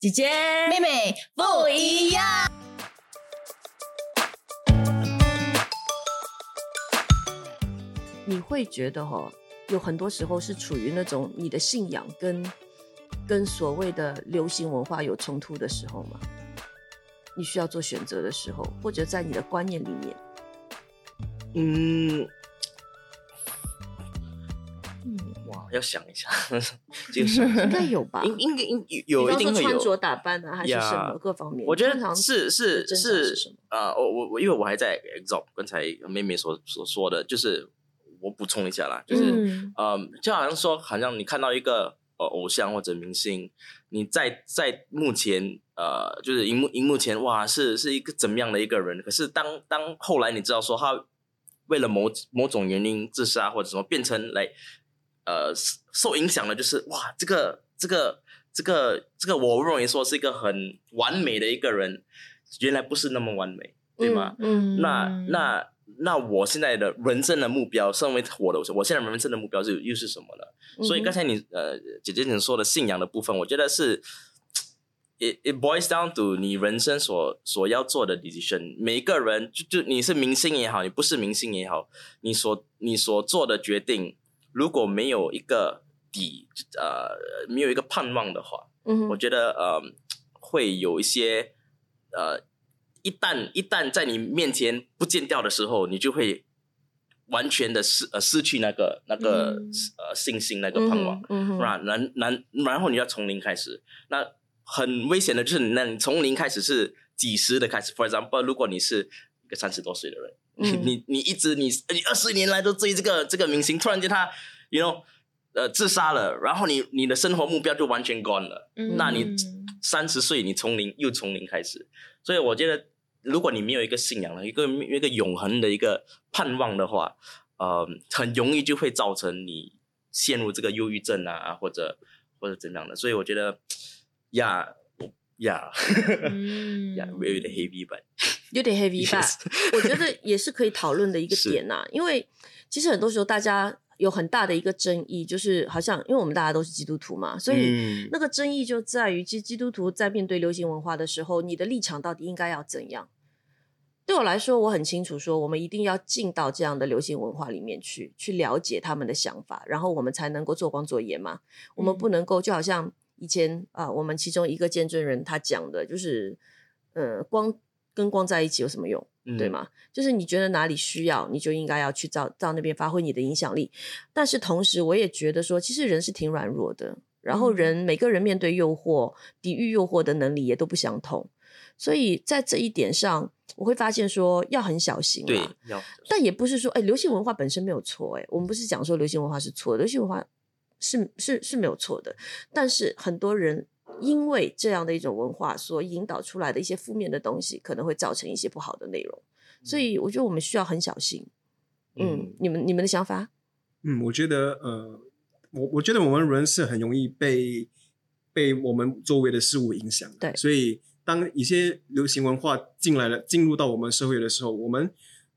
姐姐妹妹不一样。你会觉得哈、有很多时候是处于那种你的信仰跟跟所谓的流行文化有冲突的时候吗？你需要做选择的时候，或者在你的观念里面，嗯，哇，要想一下，这个是应该有吧？应应该应有一定会有穿着。打扮啊，还是什么各方面？我觉得是是是是什么呃，我我我因为我还在 exalt 刚才妹妹所所说的，就是我补充一下啦，就是嗯嗯，就好像说，好像你看到一个呃偶像或者明星，你在在目前呃，就是荧幕荧幕前，哇，是是一个怎么样的一个人？可是当当后来你知道说他为了某某种原因自杀或者什么，变成来呃受影响的，就是哇，这个这个这个这个，我认为说是一个很完美的一个人，原来不是那么完美，对吗？嗯，那那那我现在的人生的目标，身为我的我现在人生的目标是又是什么呢？所以刚才你呃姐姐你说的信仰的部分，我觉得是。It it boils down to 你人生所所要做的 decision。每一个人就就你是明星也好，你不是明星也好，你所你所做的决定，如果没有一个底，呃，没有一个盼望的话，嗯我觉得呃会有一些呃，一旦一旦在你面前不见掉的时候，你就会完全的失呃失去那个那个、嗯。呃信心那个盼望，嗯哼，然然然然后你要从零开始，那很危险的就是那你从零开始是几十的开始，for example，如果你是一个三十多岁的人，嗯你你一直你你二十年来都追这个这个明星，突然间他，you know。呃，自杀了，然后你你的生活目标就完全 gone 了。嗯那你三十岁，你从零又从零开始，所以我觉得，如果你没有一个信仰了，一个一个永恒的一个盼望的话，呃，很容易就会造成你陷入这个忧郁症啊，或者或者怎样的。所以我觉得，呀呀 嗯呀，有点 heavy 吧。有点 heavy 吧 Yes 我觉得也是可以讨论的一个点呐、因为其实很多时候大家有很大的一个争议，就是好像因为我们大家都是基督徒嘛，所以嗯那个争议就在于，其实基督徒在面对流行文化的时候，你的立场到底应该要怎样？对我来说，我很清楚说，我们一定要进到这样的流行文化里面去，去了解他们的想法，然后我们才能够做光做盐嘛。我们嗯不能够就好像以前啊、我们其中一个见证人他讲的，就是呃，光跟光在一起有什么用？对？吗？就是你觉得哪里需要，你就应该要去到到那边发挥你的影响力。但是同时，我也觉得说，其实人是挺软弱的，然后嗯人、每个人面对诱惑、抵御诱惑的能力也都不相同，所以在这一点上，我会发现说要很小心、啊。对，要但也不是说，哎，流行文化本身没有错，哎，我们不是讲说流行文化是错的，流行文化是是是没有错的，但是很多人因为这样的一种文化所引导出来的一些负面的东西，可能会造成一些不好的内容，所以我觉得我们需要很小心。嗯，你们你们的想法？嗯，我觉得呃，我我觉得我们人是很容易被被我们周围的事物影响的，对。所以当一些流行文化进来了，进入到我们社会的时候，我们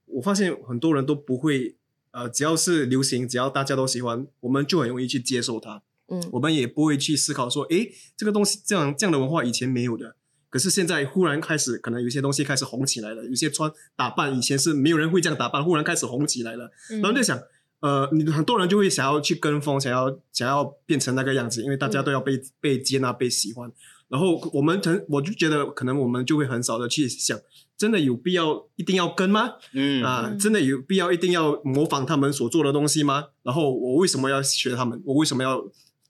我发现很多人都不会呃，只要是流行，只要大家都喜欢，我们就很容易去接受它，嗯我们也不会去思考说，诶，这个东西这样这样的文化以前没有的。可是现在忽然开始，可能有些东西开始红起来了，有些穿打扮以前是没有人会这样打扮，忽然开始红起来了，嗯然后就想，呃，你很多人就会想要去跟风，想要想要变成那个样子，因为大家都要被、被接纳、被喜欢。然后我们很，我就觉得可能我们就会很少的去想，真的有必要一定要跟吗？嗯啊，嗯真的有必要一定要模仿他们所做的东西吗？然后我为什么要学他们？我为什么要？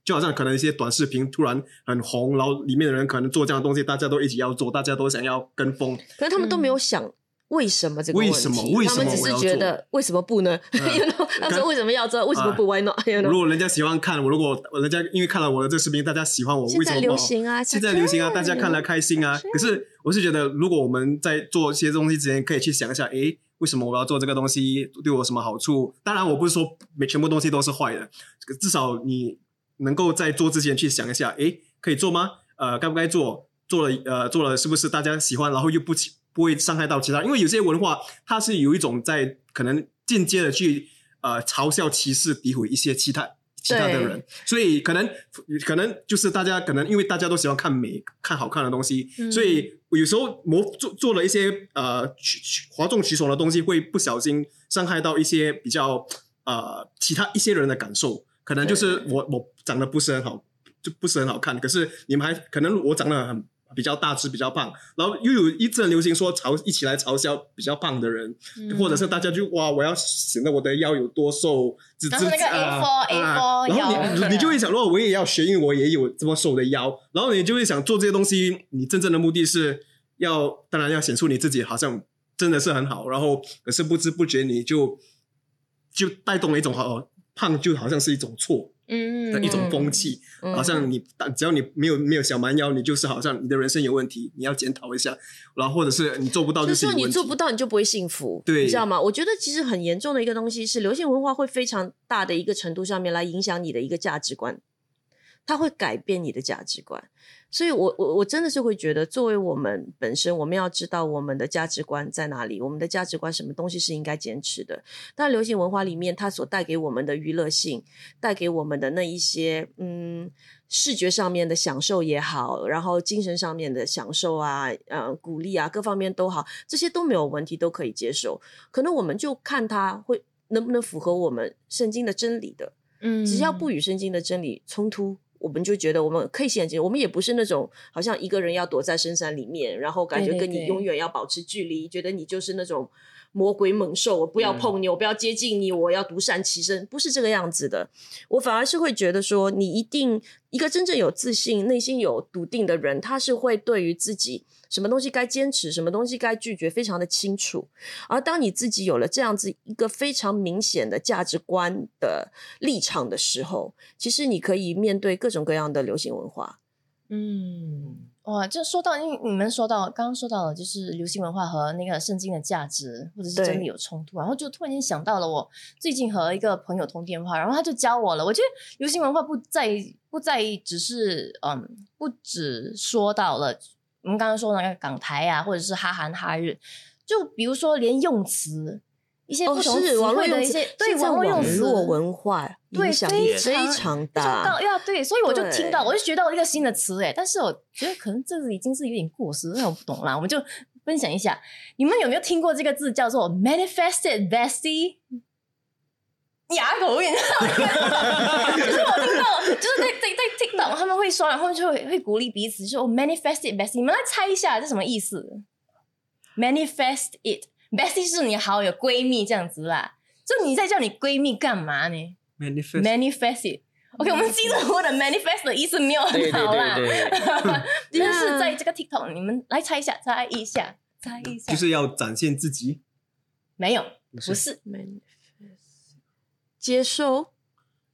就好像可能一些短视频突然很红，然后里面的人可能做这样的东西，大家都一起要做，大家都想要跟风。可是他们都没有想为什么这个问题，为什么为什么他们只是觉得为什么不呢？他说为什么要做？为什么不 Why not？You 如果人家喜欢看我，如果人家因为看了我的这个视频，大家喜欢我，为什么不好？行啊，现在流行啊，大家看了开心啊。可是我是觉得，如果我们在做一些东西之前，可以去想一下，诶，为什么我要做这个东西？对我有什么好处？当然，我不是说每全部东西都是坏的，至少你能够在做之前去想一下，诶，可以做吗？呃，该不该做？做了，呃，做了是不是大家喜欢？然后又不起不会伤害到其他？因为有些文化它是有一种在可能间接的去呃嘲笑、歧视、诋毁一些其他其他的人，所以可能可能就是大家可能因为大家都喜欢看美、看好看的东西，嗯所以有时候模做做了一些呃哗众取宠的东西，会不小心伤害到一些比较呃其他一些人的感受。可能就是我我长得不是很好，就不是很好看，可是你们还可能我长得很比较大只、比较胖，然后又有一阵流行说嘲一起来嘲笑比较胖的人，嗯。或者是大家就哇，我要显得我的腰有多瘦，只只然后那个啊 A4 啊 A4 然后你你就会想，如果我也要学，因为我也有这么瘦的腰，然后你就会想做这些东西，你真正的目的是要，当然要显出你自己好像真的是很好，然后可是不知不觉你就就带动了一种好胖就好像是一种错嗯的一种风气，嗯好像你只要你没有没有小蛮腰，你就是好像你的人生有问题，你要检讨一下，然后或者是你做不到就是你做不到，你就不会幸福，对你知道吗？我觉得其实很严重的一个东西是，流行文化会非常大的一个程度上面来影响你的一个价值观，它会改变你的价值观。所以我我我真的是会觉得，作为我们本身，我们要知道我们的价值观在哪里，我们的价值观什么东西是应该坚持的。但流行文化里面，它所带给我们的娱乐性，带给我们的那一些嗯视觉上面的享受也好，然后精神上面的享受啊，呃鼓励啊，各方面都好，这些都没有问题，都可以接受。可能我们就看它会能不能符合我们圣经的真理的，嗯只要不与圣经的真理冲突。我们就觉得我们可以现金，我们也不是那种好像一个人要躲在深山里面，然后感觉跟你永远要保持距离，觉得你就是那种魔鬼猛兽，我不要碰你，我不要接近你，我要独善其身，不是这个样子的。我反而是会觉得说，你一定一个真正有自信、内心有笃定的人，他是会对于自己什么东西该坚持，什么东西该拒绝，非常的清楚。而当你自己有了这样子一个非常明显的价值观的立场的时候，其实你可以面对各种各样的流行文化。嗯，哇，就说到，因为你们说到刚刚说到了，就是流行文化和那个圣经的价值或者是真理有冲突，然后就突然间想到了我最近和一个朋友通电话，然后他就教我了。我觉得流行文化不在不在只是嗯，不只说到了我们刚刚说的那个港台啊，或者是哈韩哈日，就比如说连用词。一些哦，不同是词网络用词汇的一些，对现在网络用词，文化对影响力非非常常非常大对，所以我就听到，我就学到一个新的词哎，但是我觉得可能这个已经是有点过时，那我不懂啦，我们就分享一下，你们有没有听过这个字叫做 manifested bestie？哑口音，就是我听到，就是在在在 TikTok 他们会说，然后就会会鼓励彼此，就说 manifested bestie，你们来猜一下这什么意思？manifest it，bestie 是你好友闺蜜这样子啦，就你在叫你闺蜜干嘛呢？manifest。Manifest。OK，我们记住我的 manifest 的意思没有对对很好啦，对对，但 是在这个 TikTok，你们来猜一下，猜一下，猜一下，就是要展现自己，没有，不不是，Manifest。接受，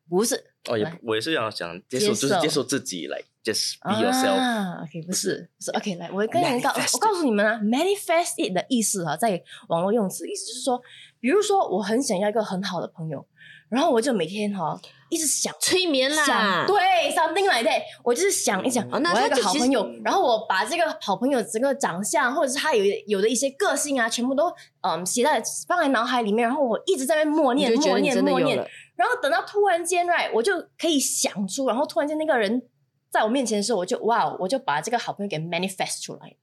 不是，哦，也我也是要想接受，接受就是接受。自己来，just be yourself。啊，OK，不是，不是，OK，来，我跟你们告，我告诉你们啊，manifest it 的意思啊，在网络用词，意思就是说，比如说我很想要一个很好的朋友，然后我就每天哈一直想。催眠啦想，对，something like that，我就是想一想，哦那我要一个好朋友，然后我把这个好朋友整个长相，或者是他有有的一些个性啊，全部都嗯写在放在脑海里面，然后我一直在那默念默念默念，然后等到突然间，right，我就可以想出，然后突然间那个人在我面前的时候，我就哇，我就把这个好朋友给 manifest 出来，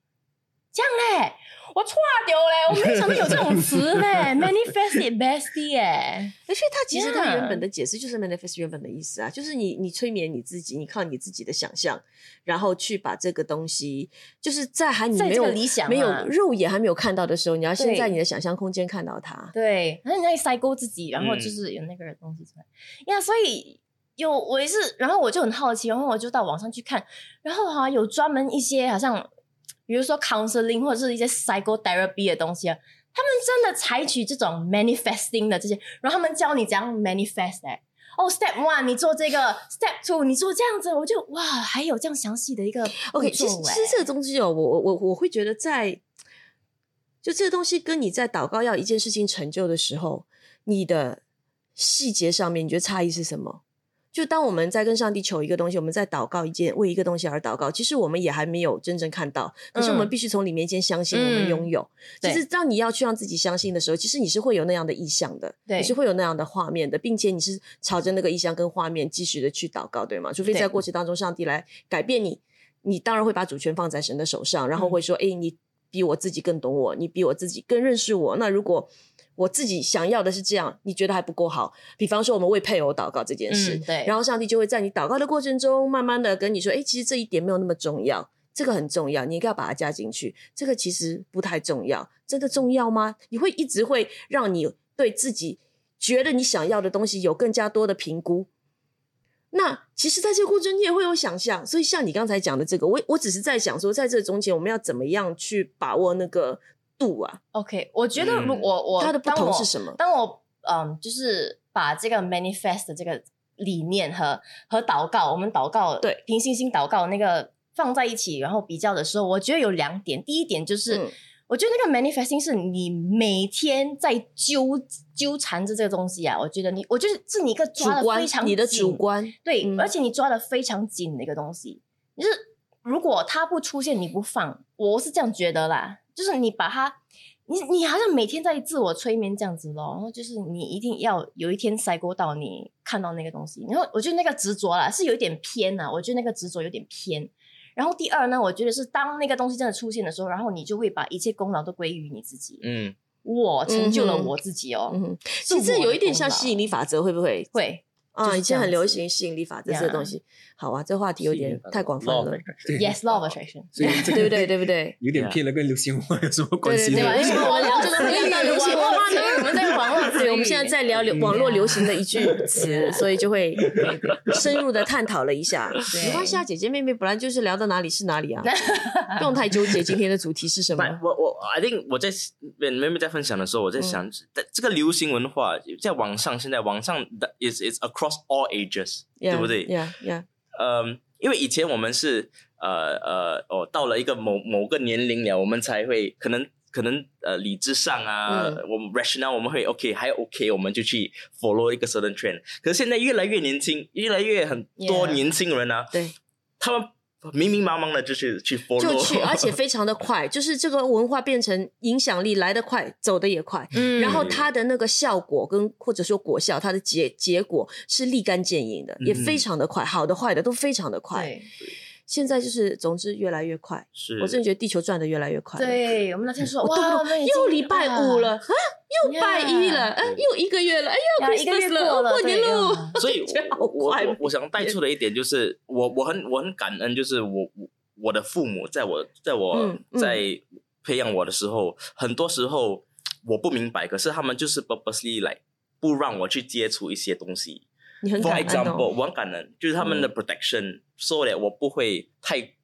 这样嘞，我错掉嘞，我没想到有这种词嘞，manifest it bestie 耶，而且它其实它原本的解释就是 manifest 原本的意思啊，就是你你催眠你自己，你靠你自己的想象，然后去把这个东西，就是在还你没有理想啊。没有肉眼还没有看到的时候，你要先在你的想象空间看到它。对，然后你在塞勾自己，然后嗯就是有那个东西出来。呀所以有我也是，然后我就很好奇，然后我就到网上去看，然后哈、有专门一些好像比如说 counseling 或者是一些 psychotherapy 的东西啊，他们真的采取这种 manifesting 的这些，然后他们教你怎样 manifest、哦、s t e p one 你做这个，Step two 你做这样子，我就哇，还有这样详细的一个 OK，其实这个东西哦，我我我我会觉得在，就这个东西跟你在祷告要一件事情成就的时候，你的细节上面，你觉得差异是什么？就当我们在跟上帝求一个东西，我们在祷告一件为一个东西而祷告，其实我们也还没有真正看到，可是我们嗯必须从里面先相信我们拥有。对其实当你要去让自己相信的时候，其实你是会有那样的意向的，对你是会有那样的画面的，并且你是朝着那个意向跟画面继续的去祷告，对吗？除非在过程当中上帝来改变你，你当然会把主权放在神的手上，然后嗯会说：“哎、你比我自己更懂我，你比我自己更认识我。”那如果我自己想要的是这样，你觉得还不够好？比方说，我们为配偶祷告这件事，嗯对然后上帝就会在你祷告的过程中，慢慢的跟你说：“哎，其实这一点没有那么重要，这个很重要，你应该要把它加进去。这个其实不太重要，真的重要吗？你会一直会让你对自己觉得你想要的东西有更加多的评估。那其实，在这个过程你也会有想象，所以像你刚才讲的这个，我我只是在想说，在这中间我们要怎么样去把握那个度啊？OK，我觉得如嗯果我它的不当我同是什么？当我嗯，就是把这个 manifest 的这个理念和和祷告，我们祷告对凭信心祷告那个放在一起，然后比较的时候，我觉得有两点。第一点就是，嗯我觉得那个 manifesting 是你每天在纠纠缠着这个东西啊。我觉得你，我觉得是你一个主抓的观非常，你的主观，对，嗯而且你抓的非常紧的一个东西，就是如果他不出现，你不放，我是这样觉得啦。就是你把他，你你好像每天在自我催眠这样子咯，然后就是你一定要有一天塞过到你看到那个东西，然后我觉得那个执着啦是有一点偏啊，我觉得那个执着有点偏。然后第二呢，我觉得是当那个东西真的出现的时候，然后你就会把一切功劳都归于你自己。嗯，我成就了我自己哦，嗯其实有一点像吸引力法则，会不会？会啊，就是以前很流行吸引力法则这个东西。好啊，这话题有点太广泛了对 yes law of attraction。所以对不对？对不对？有点偏了，跟流行文化有什么关系呢？对对对因为我聊这个没有流行文化呢我们在网络对，我们现在在聊流网络流行的一句词，所以就会 深入的探讨了一下。对没关系啊，姐姐妹妹本来就是聊到哪里是哪里啊，不用太纠结今天的主题是什不么。我我 I think 我在妹妹在分享的时候，我在想，在这个流行文化在网上，现在网上的 is is across all ages，对不对？呀呀，嗯，因为以前我们是呃呃哦，到了一个某某个年龄了，我们才会可能可能呃理智上啊，嗯。我们 rational 我们会 OK 还 OK，我们就去 follow 一个 certain trend。可是现在越来越年轻，越来越很多年轻人啊，对，他们明明茫茫的就是去 follow，就去，而且非常的快，就是这个文化变成影响力来得快，走得也快。嗯。然后它的那个效果跟或者说果效，它的结结果是立竿见影的，也嗯。非常的快，好的坏的都非常的快。对现在就是总之越来越快，是我真的觉得地球转的越来越快。，对，我们那天说哇，又礼拜五了，啊，又拜一了，又一个月了，哎呀，呦一个月了，哦过了，过年对喽。所以 我我想带出的一点就是，我我很我很感恩，就是我我我的父母在我在我在培养我的时候，很多时候我不明白，可是他们就是 purposely 来不让我去接触一些东西。你很感恩哦。我很感恩，就是他们的 protection，说的我不会太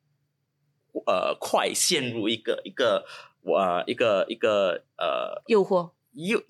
呃快陷入一个一个呃一个一个呃诱惑，诱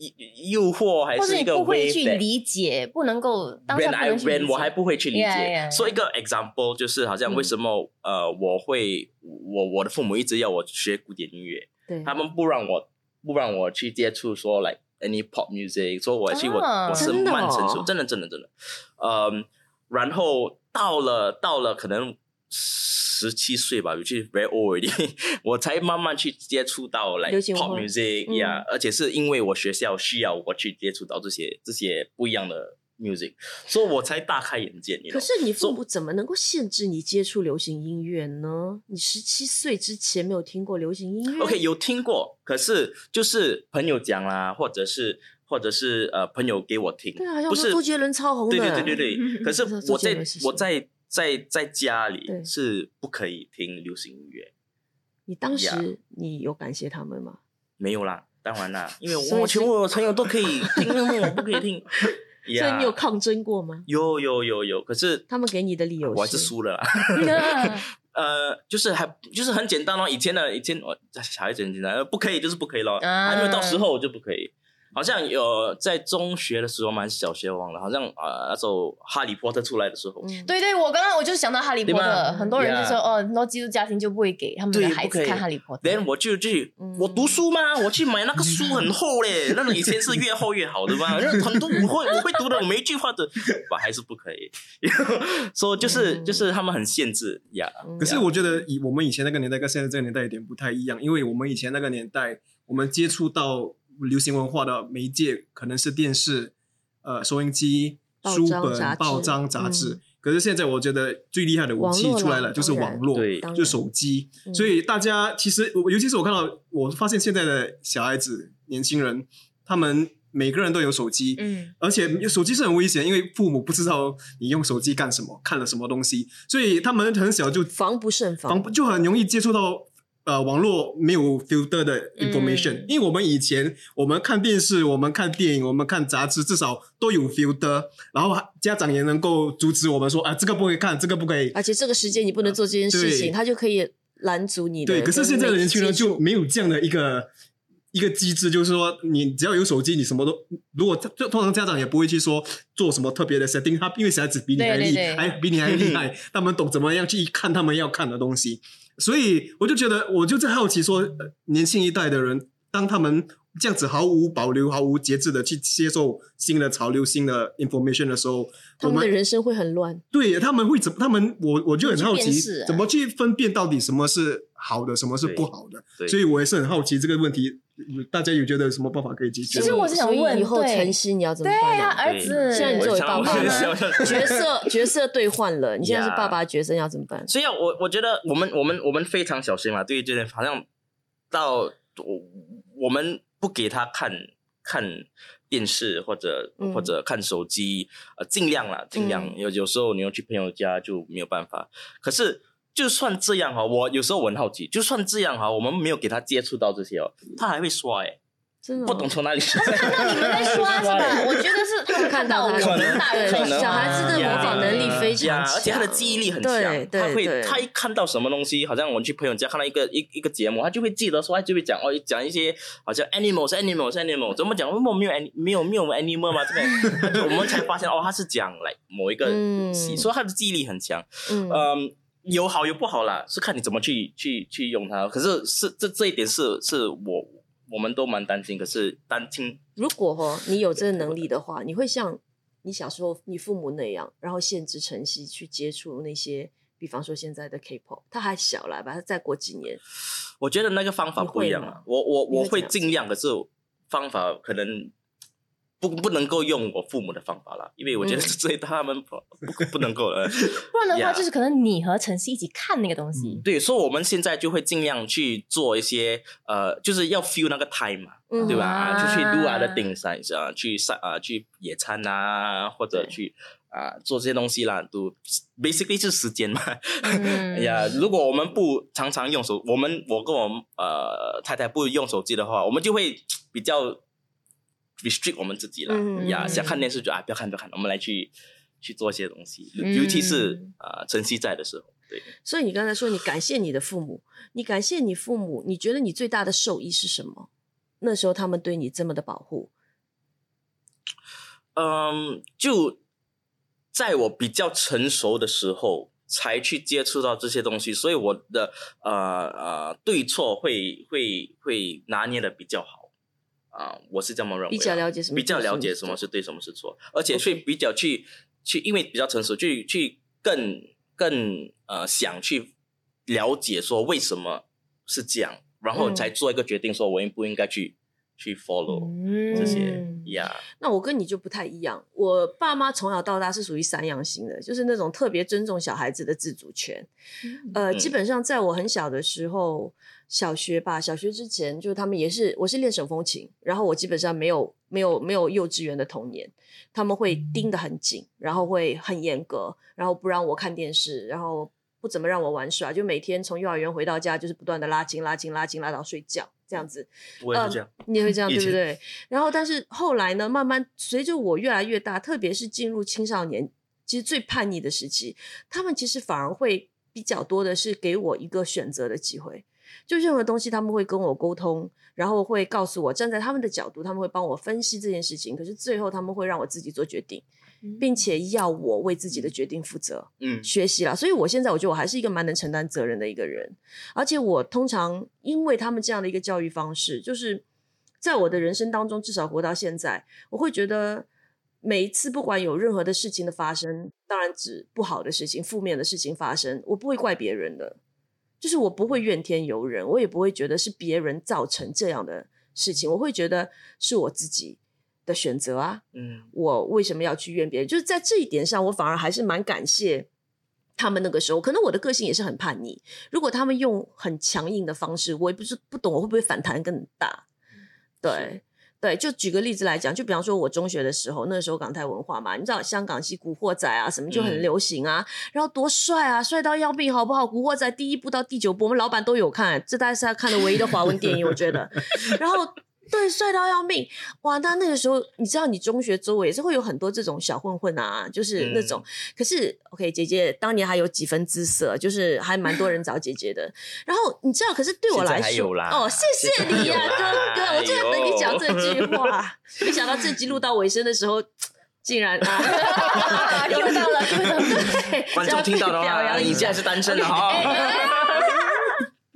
诱惑还是一个不会去理解，不能够当下不能去理解我还不会去理解。Yeah, yeah, 说一个 example 就是好像为什么、呃我会我我的父母一直要我学古典音乐，对，他们不让我不让我去接触说 like any pop music，说我去我、啊我是慢成熟，哦真的真的真的，嗯，然后到了到了可能。十七岁吧，尤其 very old 我才慢慢去接触到来流行文 pop music 嗯呀、而且是因为我学校需要我去接触到这些这些不一样的 music，所以我才大开眼界。可是你父母怎么能够限制你接触流行音乐呢？你十七岁之前没有听过流行音乐 OK，有听过，可是就是朋友讲啦，或者是或者是呃朋友给我听，对啊，不是周杰伦超红的，对对对对对。可 是我在我在在在家里是不可以听流行音乐，你当时你有感谢他们吗？没有啦，当然啦，因为我全部我朋友都可以听，我不可以听。所以你有抗争过吗？有有有有，可是他们给你的理由我还是是输了啦。呃，就是还就是很简单咯。以前的以前我小孩子很简单，呃不可以就是不可以咯，啊还没有到时候就不可以。好像有在中学的时候，蛮小学忘了，好像呃那时候《哈利波特》出来的时候，嗯。对对，我刚刚我就想到哈利波特，很多人就说哦，很多基督家庭就不会给他们的孩子看哈利波特。then 我就去，嗯。我读书吗？我去买那个书很厚嘞，那种以前是越厚越好的嘛，因为很多我会我会读的，我每一句话的，我还是不可以。说就是嗯。就是他们很限制呀，嗯。可是我觉得以我们以前那个年代跟现在这个年代有点不太一样，因为我们以前那个年代，我们接触到流行文化的媒介可能是电视、呃收音机、报书本报章、杂志。嗯可是现在我觉得最厉害的武器出来了，就是网络，就手机。嗯所以大家其实，尤其是我看到，我发现现在的小孩子、年轻人，他们每个人都有手机，嗯，而且手机是很危险，因为父母不知道你用手机干什么，看了什么东西，所以他们很小就防不胜防。防就很容易接触到呃网络没有 filter 的 information、嗯因为我们以前我们看电视、我们看电影、我们看杂志，至少都有 filter，然后家长也能够阻止我们说啊这个不可以看，这个不可以。而且这个时间你不能做这件事情，对他就可以拦阻你的。对，可是现在的年轻人接触就没有这样的一个一个机制，就是说你只要有手机，你什么都如果就通常家长也不会去说做什么特别的 setting，他因为小孩子比你还厉对对对。还比你还厉害，他们懂怎么样去看他们要看的东西，所以我就觉得我就在好奇说，呃年轻一代的人，当他们这样子毫无保留、毫无节制的去接受新的潮流、新的 information 的时候，他们的人生会很乱。对他们会怎么？他们我我就很好奇怎么去分辨到底什么是好的，什么是不好的。对所以我也是很好奇这个问题，大家有觉得有什么办法可以解决？其实我是想问以后晨曦你要怎么对呀，办啊？儿子，现在你作为爸爸我呢想我角色角色兑换了，你现在是爸爸角色，你要怎么办？所以啊，我我觉得我们我们我们非常小心嘛，对于这点，好像到我我们不给他看看电视或者、嗯或者看手机，呃，尽量啦，尽量。嗯有有时候你要去朋友家就没有办法，可是。就算这样哈，我有时候我很好奇，就算这样哈，我们没有给他接触到这些哦，他还会刷哎，真的哦不懂从哪里。看到你们在刷 是吧？我觉得是他们看到我可们能大人小孩子的模仿能力非常呀强，而且他的记忆力很强，对对他会他一看到什么东西，好像我们去朋友家看到一个一一个节目，他就会记得说，他就会讲哦，讲一些好像 animals animals animals，怎么讲？为什么没有 ani- 没有没有 animal 吗？这边 我们才发现哦，他是讲来某一个所以他的记忆力很强。嗯嗯，有好有不好啦，是看你怎么去去去用它。可是是这这一点是是我我们都蛮担心，可是担心如果哦你有这个能力的话，你会像你小时候你父母那样，然后限制晨曦去接触那些，比方说现在的 K-pop，他还小啦，把他再过几年，我觉得那个方法不一样啊。我我我会尽量，可是方法可能不不能够用我父母的方法啦，因为我觉得嗯这他们不不不能够了。不然的话就是可能你和晨曦一起看那个东西。对，所以我们现在就会尽量去做一些呃，就是要 feel 那个 time 嘛，嗯对吧？啊就去 do 啊 other things 啊，啊去上啊去野餐啊，或者去啊做这些东西啦，都 basically 是时间嘛。嗯哎 呀，如果我们不常常用手，我们我跟我呃太太不用手机的话，我们就会比较 restrict 我们自己了。嗯呀，嗯想看电视就啊不要看不要看，我们来去去做一些东西，嗯尤其是啊晨曦在的时候，对。所以你刚才说你感谢你的父母，你感谢你父母，你觉得你最大的受益是什么？那时候他们对你这么的保护，嗯，就在我比较成熟的时候，才去接触到这些东西，所以我的呃呃对错会会会拿捏的比较好啊、我是这么认为啊，比较了解什么比较了解什么是对，什么是错，而且去比较去去，因为比较成熟，去去更更呃想去了解说为什么是这样，然后嗯。才做一个决定，说我应不应该去去 follow 嗯这些嗯呀。那我跟你就不太一样，我爸妈从小到大是属于散养型的，就是那种特别尊重小孩子的自主权。呃，嗯基本上在我很小的时候，小学吧，小学之前，就是他们也是，我是练手风琴，然后我基本上没有没有没有幼稚园的童年，他们会盯得很紧，然后会很严格，然后不让我看电视，然后不怎么让我玩耍，就每天从幼儿园回到家就是不断的拉筋拉筋拉筋拉到睡觉这样子。我也是这样。你也会这样，对不对？然后，但是后来呢，慢慢随着我越来越大，特别是进入青少年，其实最叛逆的时期，他们其实反而会比较多的是给我一个选择的机会。就任何东西他们会跟我沟通，然后会告诉我站在他们的角度，他们会帮我分析这件事情。可是最后他们会让我自己做决定，并且要我为自己的决定负责。嗯。学习啦，所以我现在我觉得我还是一个蛮能承担责任的一个人，而且我通常因为他们这样的一个教育方式，就是在我的人生当中，至少活到现在，我会觉得每一次不管有任何的事情的发生，当然指不好的事情、负面的事情发生，我不会怪别人的，就是我不会怨天尤人，我也不会觉得是别人造成这样的事情，我会觉得是我自己的选择啊，嗯我为什么要去怨别人？就是在这一点上，我反而还是蛮感谢他们那个时候。可能我的个性也是很叛逆，如果他们用很强硬的方式，我也不是不懂我会不会反弹更大。对对，就举个例子来讲，就比方说我中学的时候，那时候港台文化嘛，你知道香港系古惑仔啊什么就很嗯流行啊，然后多帅啊，帅到要命，好不好？古惑仔第一部到第九部，我们老板都有看，这大概是他看的唯一的华文电影，我觉得。然后对，帅到要命，哇！那那个时候，你知道，你中学周围也是会有很多这种小混混啊，就是那种。可是，OK，姐姐当年还有几分姿色，就是还蛮多人找姐姐的。然后你知道，可是对我来说，啦哦，谢谢你呀、哥哥，我就在等你讲这句话。没想到这集录到尾声的时候，竟然啊，又到了，又到了。对，观众听到的话，表扬你现在。是单身的哈。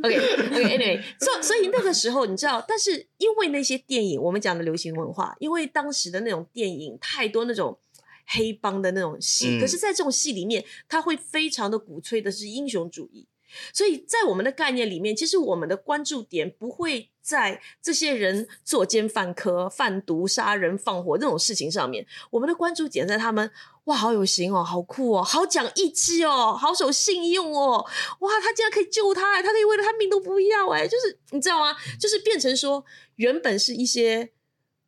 OK，OK，Anyway，所、所以那个时候你知道，但是因为那些电影，我们讲的流行文化，因为当时的那种电影太多那种黑帮的那种戏，嗯可是，在这种戏里面，他会非常的鼓吹的是英雄主义。所以在我们的概念里面，其实我们的关注点不会在这些人作奸犯科、贩毒、杀人、放火这种事情上面，我们的关注点在他们哇，好有型哦，好酷哦，好讲义气哦，好守信用哦，哇，他竟然可以救他哎，他可以为了他命都不要哎，就是你知道吗？就是变成说，原本是一些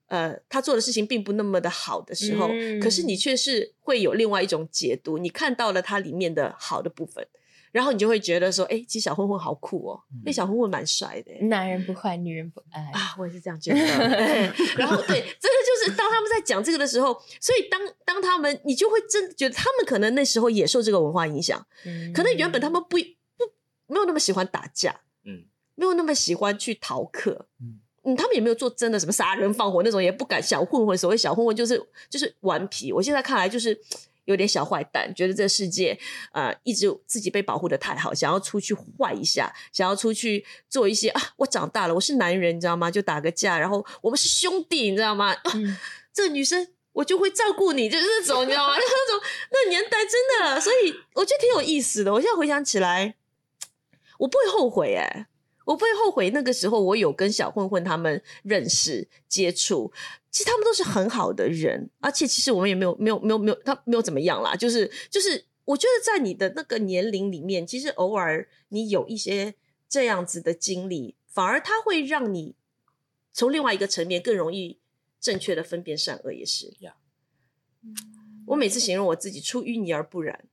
呃他做的事情并不那么的好的时候，嗯可是你却是会有另外一种解读，你看到了它里面的好的部分。然后你就会觉得说，哎，其实小混混好酷哦，那、小混混蛮帅的。男人不坏，女人不爱。啊，我也是这样觉得。然后对，真的就是当他们在讲这个的时候，所以当当他们，你就会真的觉得他们可能那时候也受这个文化影响，嗯可能原本他们不不没有那么喜欢打架，嗯，没有那么喜欢去逃课，嗯嗯他们也没有做真的什么杀人放火那种，也不敢小混混。所谓小混混就是就是顽皮，我现在看来就是。有点小坏蛋，觉得这个世界，呃，一直自己被保护的太好，想要出去坏一下，想要出去做一些啊，我长大了，我是男人，你知道吗？就打个架，然后我们是兄弟，你知道吗？啊嗯这女生我就会照顾你，就是那种，你知道吗？就是那种那年代真的，所以我觉得挺有意思的。我现在回想起来，我不会后悔哎、我不会后悔那个时候我有跟小混混他们认识接触，其实他们都是很好的人，而且其实我们也没有没有没有没有他没有怎么样啦，就是就是我觉得在你的那个年龄里面，其实偶尔你有一些这样子的经历，反而它会让你从另外一个层面更容易正确的分辨善恶，也是。呀我每次形容我自己出淤泥而不染，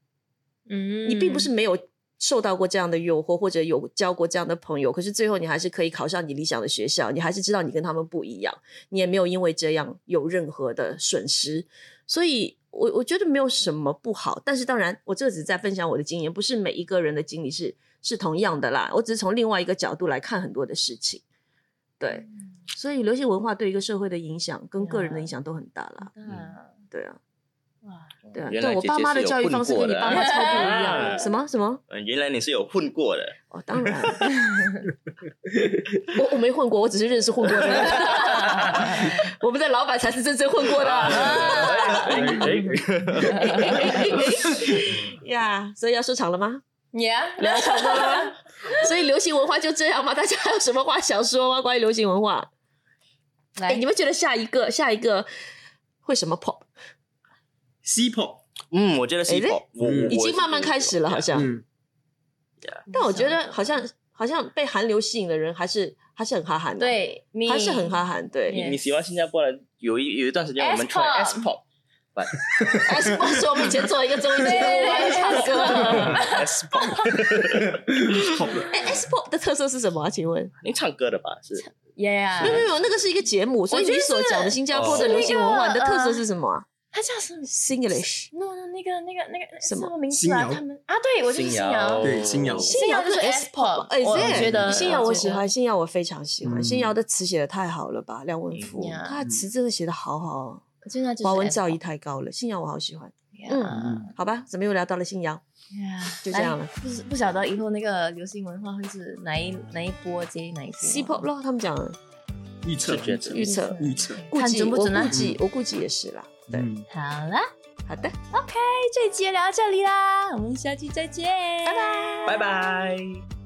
嗯你并不是没有受到过这样的诱惑，或者有交过这样的朋友，可是最后你还是可以考上你理想的学校，你还是知道你跟他们不一样，你也没有因为这样有任何的损失，所以我我觉得没有什么不好。但是当然，我这个只是在分享我的经验，不是每一个人的经历是是同样的啦。我只是从另外一个角度来看很多的事情，对。所以流行文化对一个社会的影响跟个人的影响都很大啦，嗯对啊，哇，对啊。原来但我爸妈的教育方式跟你爸妈超不一样 什么什么？嗯，原来你是有混过的，哦，当然，我我没混过，我只是认识混过的人。我们的老板才是真正混过的。哎呀，所以要收场了吗？Yeah，聊差不多了吗？所以流行文化就这样吗？大家还有什么话想说吗？关于流行文化？哎、来你，们觉得下一个下一个会什么 pop？Pop，嗯，我觉得是哎这 pop，我嗯已经慢慢开始了，好像。嗯，但我觉得好像好像被韩流吸引的人还是还是很哈韩的，，对，还是很哈韩。对，你 Yes 你喜欢新加坡的？有一有一段时间我们 try S pop，哎，是不 是我们以前做一个综艺节目，唱歌。S，S pop 的特色是什么啊？请问？您唱歌的吧？是没有没，Yeah，有，那个是一个节目，所以你所讲的新加坡的是流行文化，的特色是什么啊？他叫什么？Singlish。？no no 那个那个那个什么？么名字啊？他们啊，对我就是新瑶，对新瑶新瑶就是 S pop，哎，我是觉得新瑶我喜欢，新瑶我非常喜欢，嗯。新瑶的词写的太好了吧？梁文福。嗯呀他的词真的写的好好。哦，我觉得那就是华文造诣太高了。新瑶我好喜欢，嗯嗯。好吧？怎么又聊到了新瑶？就这样了。不是不晓得以后那个流行文化会是哪一哪一波接哪一波。C pop 咯，他们讲预测是觉得。预测，预测，看准不准啊。估计我估计也是啦。对，嗯。好了，好的，这一集就聊到这里啦，我们下期再见，拜拜，拜拜。